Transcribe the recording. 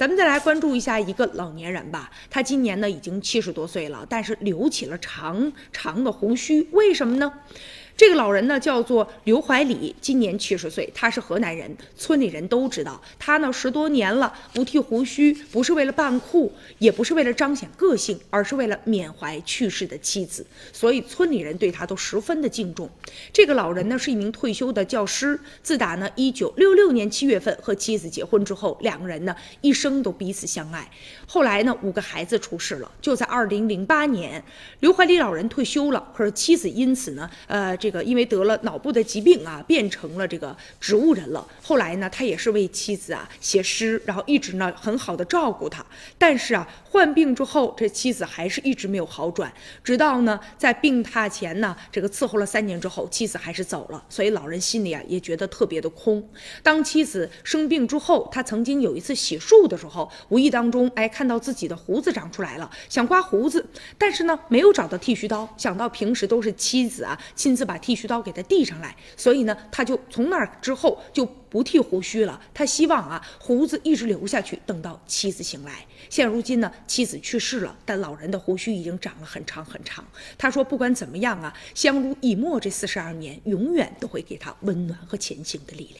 咱们再来关注一下一个老年人吧，他今年呢已经七十多岁了，但是留起了长长的胡须，为什么呢？这个老人呢叫做刘怀礼，今年七十岁，他是河南人，村里人都知道他呢十多年了不剃胡须，不是为了扮酷，也不是为了彰显个性，而是为了缅怀去世的妻子，所以村里人对他都十分的敬重。这个老人呢是一名退休的教师，自打呢一九六六年七月份和妻子结婚之后，两个人呢一生都彼此相爱。后来呢五个孩子出世了，就在二零零八年，刘怀礼老人退休了，可是妻子因此呢呃这。这个因为得了脑部的疾病啊，变成了这个植物人了。后来呢，他也是为妻子啊写诗，然后一直呢很好的照顾她。但是啊，患病之后，这妻子还是一直没有好转。直到呢在病榻前呢，这个伺候了三年之后，妻子还是走了。所以老人心里啊也觉得特别的空。当妻子生病之后，他曾经有一次洗漱的时候，无意当中哎看到自己的胡子长出来了，想刮胡子，但是呢没有找到剃须刀。想到平时都是妻子啊亲自把剃须刀给他递上来，所以呢，他就从那儿之后就不剃胡须了。他希望啊，胡子一直留下去，等到妻子醒来。现如今呢，妻子去世了，但老人的胡须已经长了很长很长。他说，不管怎么样啊，相濡以沫这四十二年，永远都会给他温暖和前行的力量。